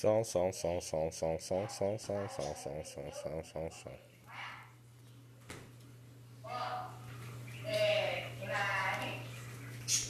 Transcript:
爽爽爽爽爽爽爽爽爽爽爽爽爽